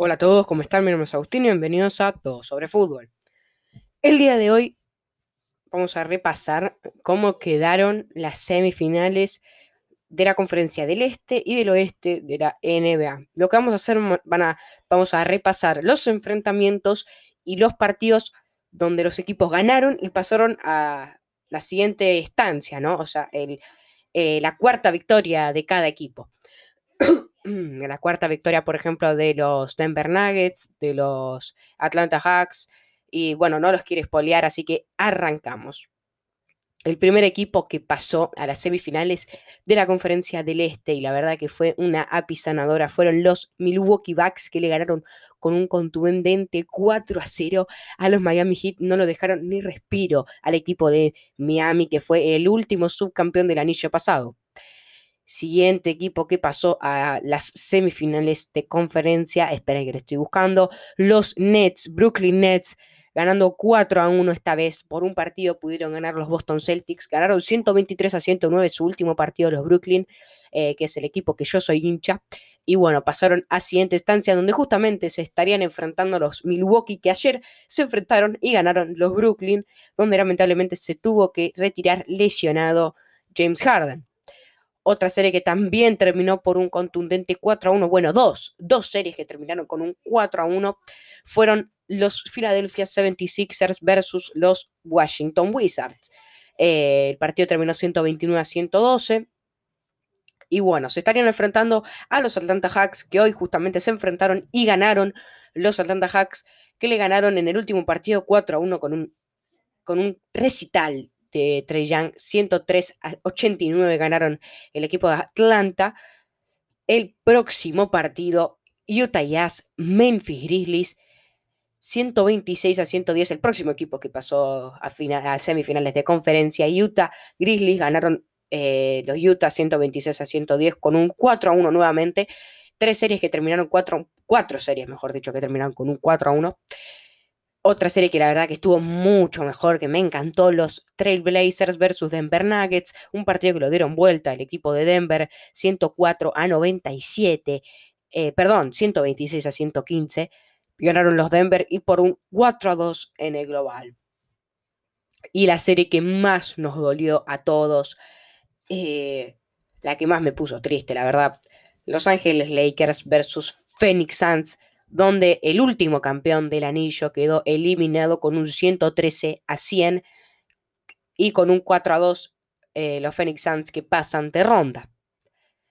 Hola a todos, ¿cómo están? Mi nombre es Agustín y bienvenidos a Todo sobre Fútbol. El día de hoy vamos a repasar cómo quedaron las semifinales de la Conferencia del Este y del Oeste de la NBA. Lo que vamos a hacer, van a, vamos a repasar los enfrentamientos y los partidos donde los equipos ganaron y pasaron a la siguiente estancia, ¿no? O sea, el, eh, la cuarta victoria de cada equipo. La cuarta victoria, por ejemplo, de los Denver Nuggets, de los Atlanta Hawks. Y bueno, no los quiere espolear, así que arrancamos. El primer equipo que pasó a las semifinales de la conferencia del Este, y la verdad que fue una apisanadora, fueron los Milwaukee Bucks que le ganaron con un contundente 4 a 0 a los Miami Heat. No lo dejaron ni respiro al equipo de Miami, que fue el último subcampeón del anillo pasado. Siguiente equipo que pasó a las semifinales de conferencia, esperen que lo estoy buscando, los Nets, Brooklyn Nets, ganando 4 a 1 esta vez por un partido pudieron ganar los Boston Celtics, ganaron 123 a 109 su último partido los Brooklyn, eh, que es el equipo que yo soy hincha, y bueno, pasaron a siguiente estancia donde justamente se estarían enfrentando los Milwaukee que ayer se enfrentaron y ganaron los Brooklyn, donde lamentablemente se tuvo que retirar lesionado James Harden. Otra serie que también terminó por un contundente 4 a 1. Bueno, dos, dos series que terminaron con un 4 a 1 fueron los Philadelphia 76ers versus los Washington Wizards. Eh, el partido terminó 129 a 112. Y bueno, se estarían enfrentando a los Atlanta Hawks, que hoy justamente se enfrentaron y ganaron los Atlanta Hawks, que le ganaron en el último partido 4 a 1 con un, con un recital de Trey Young, 103 a 89 ganaron el equipo de Atlanta. El próximo partido, Utah Jazz, Memphis Grizzlies, 126 a 110, el próximo equipo que pasó a, a semifinales de conferencia. Utah Grizzlies ganaron eh, los Utah 126 a 110 con un 4 a 1 nuevamente. Tres series que terminaron 4, cuatro series, mejor dicho, que terminaron con un 4 a 1. Otra serie que la verdad que estuvo mucho mejor, que me encantó, los Trailblazers versus Denver Nuggets, un partido que lo dieron vuelta el equipo de Denver, 104 a 97, eh, perdón, 126 a 115, ganaron los Denver y por un 4 a 2 en el global. Y la serie que más nos dolió a todos, eh, la que más me puso triste, la verdad, Los Ángeles Lakers versus Phoenix Suns, donde el último campeón del anillo quedó eliminado con un 113 a 100 y con un 4 a 2 eh, los Phoenix Suns que pasan de ronda.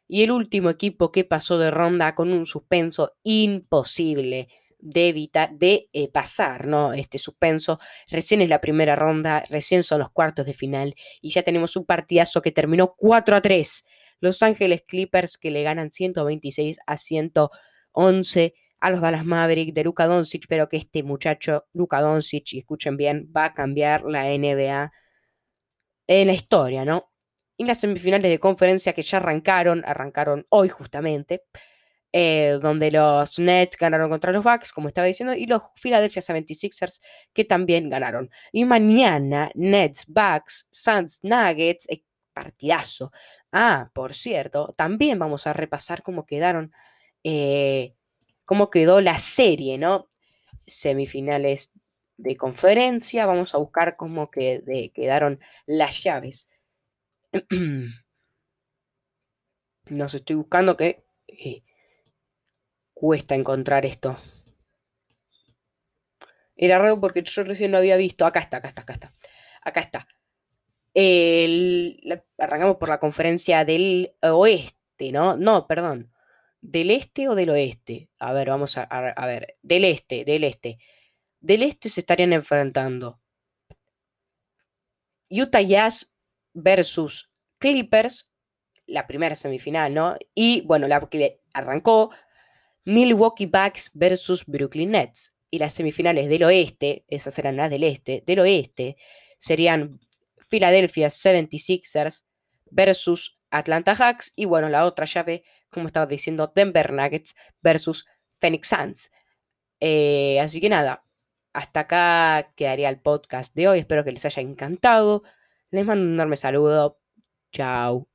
Y el último equipo que pasó de ronda con un suspenso imposible de evitar, de eh, pasar, ¿no? Este suspenso. Recién es la primera ronda, recién son los cuartos de final y ya tenemos un partidazo que terminó 4 a 3. Los Ángeles Clippers que le ganan 126 a 111 a los Dallas Mavericks de Luka Doncic, pero que este muchacho, Luka Doncic, y escuchen bien, va a cambiar la NBA en la historia, ¿no? Y las semifinales de conferencia que ya arrancaron, arrancaron hoy justamente, eh, donde los Nets ganaron contra los Bucks, como estaba diciendo, y los Philadelphia 76ers que también ganaron. Y mañana, Nets, Bucks, Suns, Nuggets, eh, partidazo. Ah, por cierto, también vamos a repasar cómo quedaron eh, cómo quedó la serie, ¿no? Semifinales de conferencia, vamos a buscar cómo quedaron las llaves. Nos estoy buscando que eh, cuesta encontrar esto. Era raro porque yo recién lo había visto. Acá está, acá está, acá está. Acá está. arrancamos por la conferencia del oeste, ¿no? No, perdón. ¿Del este o del oeste? A ver, vamos a, ver. Del este, del este. Del este se estarían enfrentando Utah Jazz versus Clippers, la primera semifinal, ¿no? Y bueno, la que arrancó Milwaukee Bucks versus Brooklyn Nets. Y las semifinales del oeste, esas serán las del este, del oeste, serían Philadelphia 76ers versus Atlanta Hawks. Y bueno, la otra llave como estaba diciendo, Denver Nuggets versus Phoenix Suns. Eh, así que nada, hasta acá quedaría el podcast de hoy. Espero que les haya encantado. Les mando un enorme saludo. Chao.